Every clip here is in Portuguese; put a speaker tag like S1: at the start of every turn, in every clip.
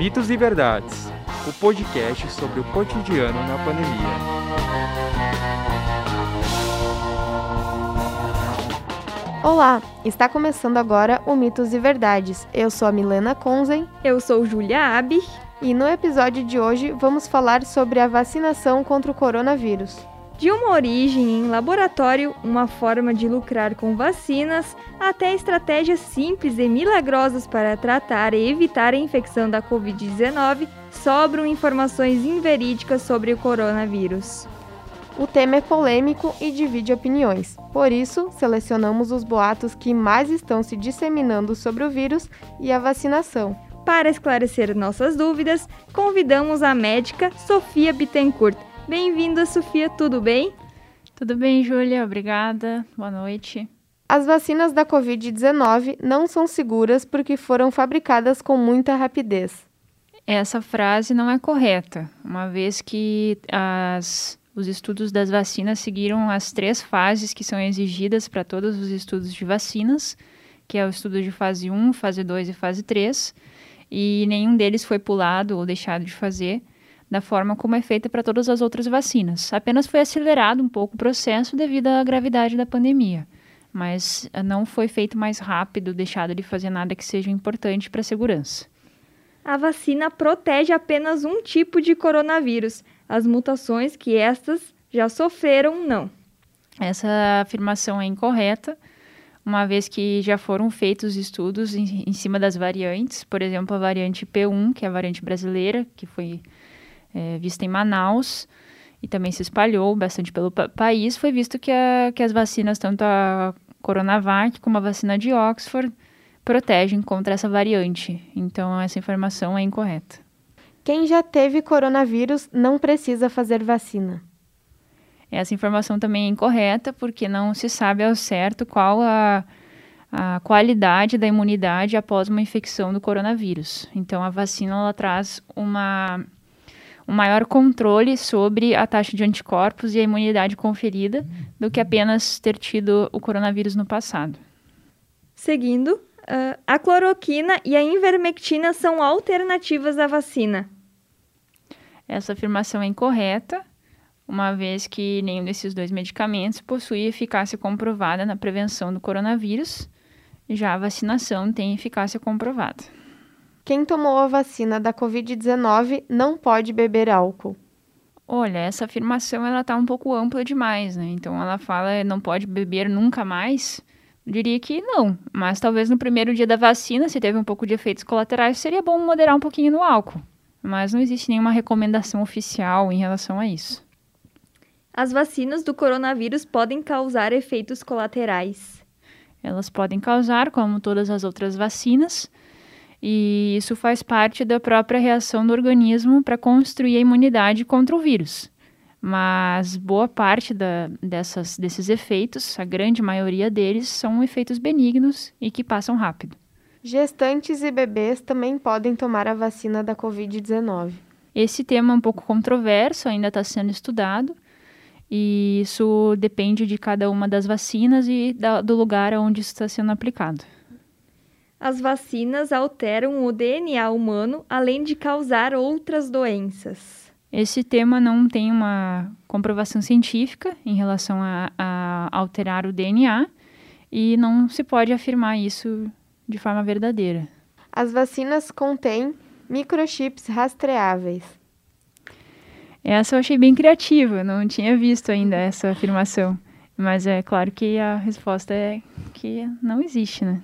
S1: Mitos e Verdades, o podcast sobre o cotidiano na pandemia.
S2: Olá, está começando agora o Mitos e Verdades. Eu sou a Milena Konzen.
S3: Eu sou Julia Abich.
S2: E no episódio de hoje vamos falar sobre a vacinação contra o coronavírus.
S3: De uma origem em laboratório, uma forma de lucrar com vacinas, até estratégias simples e milagrosas para tratar e evitar a infecção da Covid-19, sobram informações inverídicas sobre o coronavírus.
S2: O tema é polêmico e divide opiniões, por isso, selecionamos os boatos que mais estão se disseminando sobre o vírus e a vacinação.
S3: Para esclarecer nossas dúvidas, convidamos a médica Sofia Bittencourt Bem-vinda, Sofia, tudo bem?
S4: Tudo bem, Júlia, obrigada. Boa noite.
S2: As vacinas da Covid-19 não são seguras porque foram fabricadas com muita rapidez.
S4: Essa frase não é correta, uma vez que as, os estudos das vacinas seguiram as três fases que são exigidas para todos os estudos de vacinas, que é o estudo de fase 1, fase 2 e fase 3, e nenhum deles foi pulado ou deixado de fazer da forma como é feita para todas as outras vacinas. Apenas foi acelerado um pouco o processo devido à gravidade da pandemia, mas eh, não foi feito mais rápido, deixado de fazer nada que seja importante para a segurança.
S3: A vacina protege apenas um tipo de coronavírus. As mutações que estas já sofreram, não.
S4: Essa afirmação é incorreta, uma vez que já foram feitos estudos em, em cima das variantes, por exemplo, a variante P1, que é a variante brasileira, que foi é, vista em Manaus e também se espalhou bastante pelo pa país, foi visto que, a, que as vacinas, tanto a Coronavac como a vacina de Oxford, protegem contra essa variante. Então, essa informação é incorreta.
S2: Quem já teve coronavírus não precisa fazer vacina.
S4: Essa informação também é incorreta, porque não se sabe ao certo qual a, a qualidade da imunidade após uma infecção do coronavírus. Então, a vacina ela traz uma um maior controle sobre a taxa de anticorpos e a imunidade conferida do que apenas ter tido o coronavírus no passado.
S3: Seguindo, uh, a cloroquina e a invermectina são alternativas à vacina.
S4: Essa afirmação é incorreta, uma vez que nenhum desses dois medicamentos possui eficácia comprovada na prevenção do coronavírus, já a vacinação tem eficácia comprovada.
S2: Quem tomou a vacina da Covid-19 não pode beber álcool.
S4: Olha, essa afirmação ela está um pouco ampla demais, né? Então ela fala não pode beber nunca mais. Eu diria que não, mas talvez no primeiro dia da vacina, se teve um pouco de efeitos colaterais, seria bom moderar um pouquinho no álcool. Mas não existe nenhuma recomendação oficial em relação a isso.
S3: As vacinas do coronavírus podem causar efeitos colaterais.
S4: Elas podem causar, como todas as outras vacinas, e isso faz parte da própria reação do organismo para construir a imunidade contra o vírus. Mas boa parte da, dessas, desses efeitos, a grande maioria deles, são efeitos benignos e que passam rápido.
S2: Gestantes e bebês também podem tomar a vacina da Covid-19.
S4: Esse tema é um pouco controverso, ainda está sendo estudado, e isso depende de cada uma das vacinas e da, do lugar onde está sendo aplicado
S3: as vacinas alteram o DNA humano, além de causar outras doenças.
S4: Esse tema não tem uma comprovação científica em relação a, a alterar o DNA e não se pode afirmar isso de forma verdadeira.
S2: As vacinas contêm microchips rastreáveis.
S4: Essa eu achei bem criativa, não tinha visto ainda essa afirmação. Mas é claro que a resposta é que não existe, né?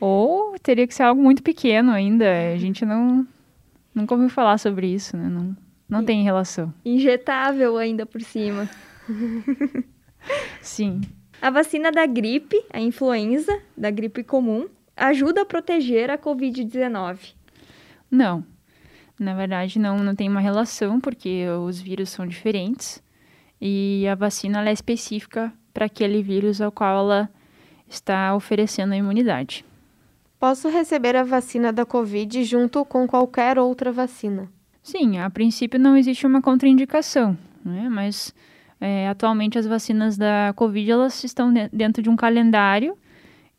S4: Ou teria que ser algo muito pequeno ainda. A gente não nunca ouviu falar sobre isso, né? Não, não tem relação.
S3: Injetável ainda por cima.
S4: Sim.
S3: A vacina da gripe, a influenza, da gripe comum, ajuda a proteger a Covid-19?
S4: Não. Na verdade, não, não tem uma relação, porque os vírus são diferentes. E a vacina é específica para aquele vírus ao qual ela está oferecendo a imunidade.
S2: Posso receber a vacina da Covid junto com qualquer outra vacina?
S4: Sim, a princípio não existe uma contraindicação, né? mas é, atualmente as vacinas da Covid elas estão dentro de um calendário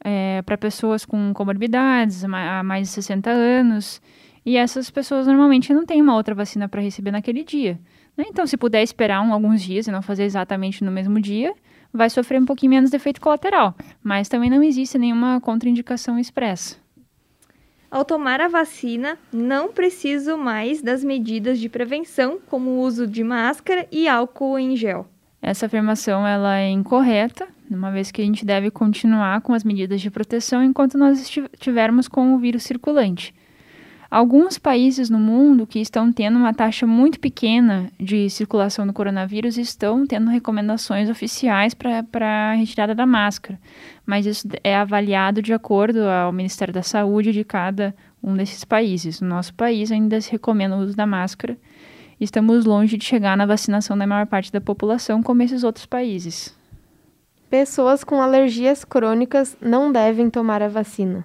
S4: é, para pessoas com comorbidades há mais de 60 anos E essas pessoas normalmente não têm uma outra vacina para receber naquele dia. Né? Então, se puder esperar um, alguns dias e não fazer exatamente no mesmo dia, vai sofrer um pouquinho menos de efeito colateral. Mas também não existe nenhuma contraindicação expressa.
S3: Ao tomar a vacina, não preciso mais das medidas de prevenção, como o uso de máscara e álcool em gel.
S4: Essa afirmação ela é incorreta, uma vez que a gente deve continuar com as medidas de proteção enquanto nós estivermos com o vírus circulante. Alguns países no mundo que estão tendo uma taxa muito pequena de circulação do coronavírus estão tendo recomendações oficiais para a retirada da máscara, mas isso é avaliado de acordo ao Ministério da Saúde de cada um desses países. No nosso país ainda se recomenda o uso da máscara. Estamos longe de chegar na vacinação da maior parte da população, como esses outros países.
S2: Pessoas com alergias crônicas não devem tomar a vacina.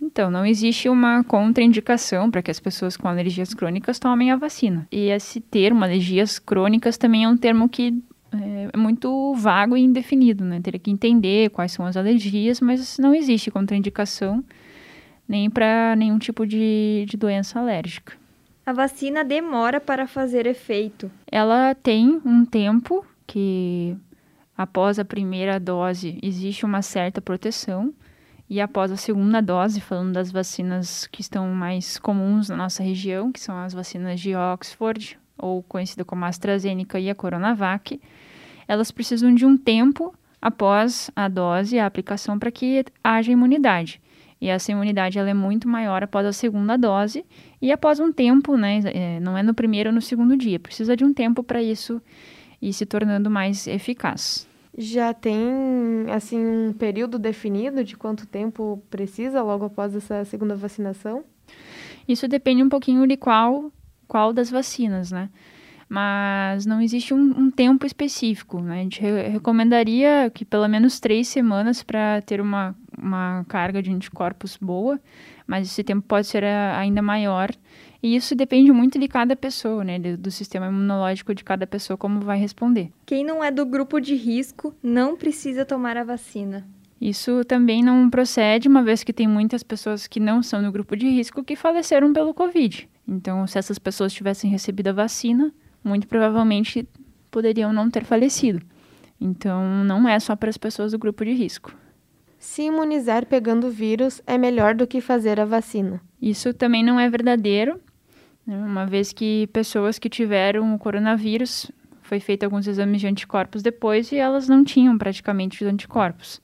S4: Então, não existe uma contraindicação para que as pessoas com alergias crônicas tomem a vacina. E esse termo, alergias crônicas, também é um termo que é, é muito vago e indefinido, né? Teria que entender quais são as alergias, mas não existe contraindicação nem para nenhum tipo de, de doença alérgica.
S3: A vacina demora para fazer efeito.
S4: Ela tem um tempo que, após a primeira dose, existe uma certa proteção e após a segunda dose, falando das vacinas que estão mais comuns na nossa região, que são as vacinas de Oxford, ou conhecida como AstraZeneca e a Coronavac, elas precisam de um tempo após a dose, a aplicação, para que haja imunidade. E essa imunidade ela é muito maior após a segunda dose e após um tempo, né? É, não é no primeiro ou no segundo dia, precisa de um tempo para isso ir se tornando mais eficaz.
S2: Já tem, assim, um período definido de quanto tempo precisa logo após essa segunda vacinação?
S4: Isso depende um pouquinho de qual, qual das vacinas, né? Mas não existe um, um tempo específico, né? A gente re recomendaria que pelo menos três semanas para ter uma, uma carga de anticorpos boa, mas esse tempo pode ser ainda maior e isso depende muito de cada pessoa, né? Do, do, sistema imunológico de cada pessoa, como vai responder.
S3: Quem não é do grupo de risco não precisa tomar a vacina.
S4: Isso também não procede, uma vez que tem muitas pessoas que não são do grupo de risco que faleceram pelo Covid. Então, se essas pessoas tivessem recebido a vacina, muito provavelmente poderiam não ter falecido. Então, não é só para as pessoas do grupo de risco.
S2: Se imunizar pegando o vírus é melhor do que fazer a vacina.
S4: Isso também não é verdadeiro? Uma vez que pessoas que tiveram o coronavírus, foi feito alguns exames de anticorpos depois e elas não tinham praticamente os anticorpos.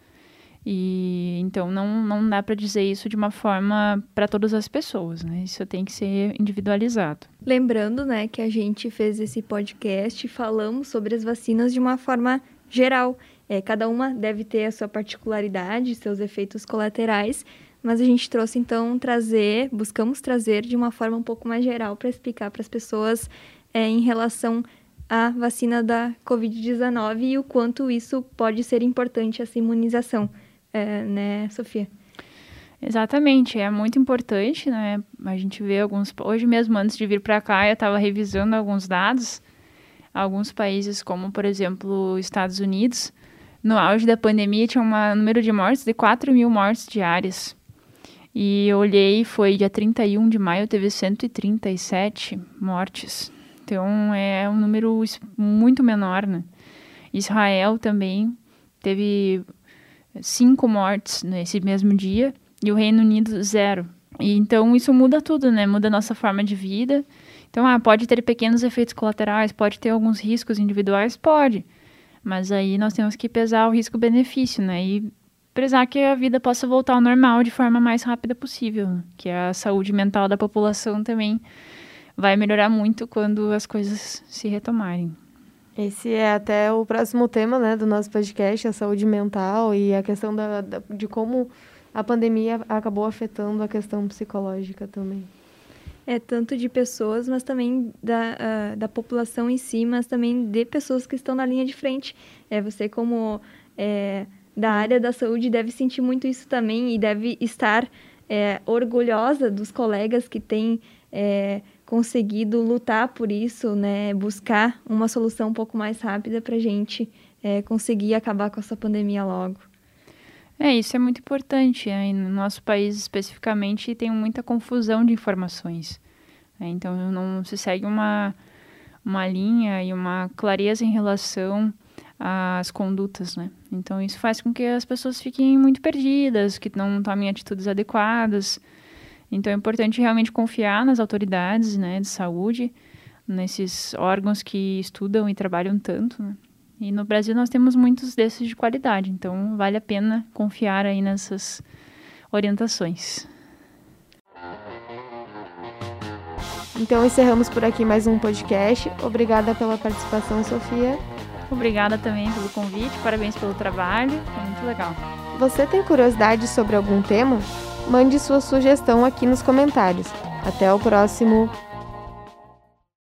S4: E então não, não dá para dizer isso de uma forma para todas as pessoas, né? Isso tem que ser individualizado.
S3: Lembrando, né, que a gente fez esse podcast e falamos sobre as vacinas de uma forma geral. É, cada uma deve ter a sua particularidade, seus efeitos colaterais, mas a gente trouxe então trazer, buscamos trazer de uma forma um pouco mais geral para explicar para as pessoas é, em relação à vacina da Covid-19 e o quanto isso pode ser importante essa imunização, é, né, Sofia?
S4: Exatamente, é muito importante, né? A gente vê alguns. Hoje mesmo, antes de vir para cá, eu estava revisando alguns dados. Alguns países, como por exemplo Estados Unidos, no auge da pandemia, tinha um número de mortes de 4 mil mortes diárias. E eu olhei, foi dia 31 de maio, teve 137 mortes. Então é um número muito menor, né? Israel também teve cinco mortes nesse mesmo dia e o Reino Unido zero. E então isso muda tudo, né? Muda a nossa forma de vida. Então, ah, pode ter pequenos efeitos colaterais, pode ter alguns riscos individuais, pode. Mas aí nós temos que pesar o risco-benefício, né? E prezar que a vida possa voltar ao normal de forma mais rápida possível, que a saúde mental da população também vai melhorar muito quando as coisas se retomarem.
S2: Esse é até o próximo tema né, do nosso podcast, a saúde mental e a questão da, da, de como a pandemia acabou afetando a questão psicológica também.
S3: É tanto de pessoas, mas também da, uh, da população em si, mas também de pessoas que estão na linha de frente. É você como é, da área da saúde deve sentir muito isso também e deve estar é, orgulhosa dos colegas que têm é, conseguido lutar por isso, né? Buscar uma solução um pouco mais rápida para a gente é, conseguir acabar com essa pandemia logo.
S4: É, isso é muito importante. Né? No nosso país, especificamente, tem muita confusão de informações. Né? Então, não se segue uma, uma linha e uma clareza em relação às condutas, né? Então, isso faz com que as pessoas fiquem muito perdidas, que não tomem atitudes adequadas. Então, é importante realmente confiar nas autoridades né, de saúde, nesses órgãos que estudam e trabalham tanto, né? E no Brasil nós temos muitos desses de qualidade, então vale a pena confiar aí nessas orientações.
S2: Então encerramos por aqui mais um podcast. Obrigada pela participação, Sofia.
S4: Obrigada também pelo convite, parabéns pelo trabalho, foi muito legal.
S2: Você tem curiosidade sobre algum tema? Mande sua sugestão aqui nos comentários. Até o próximo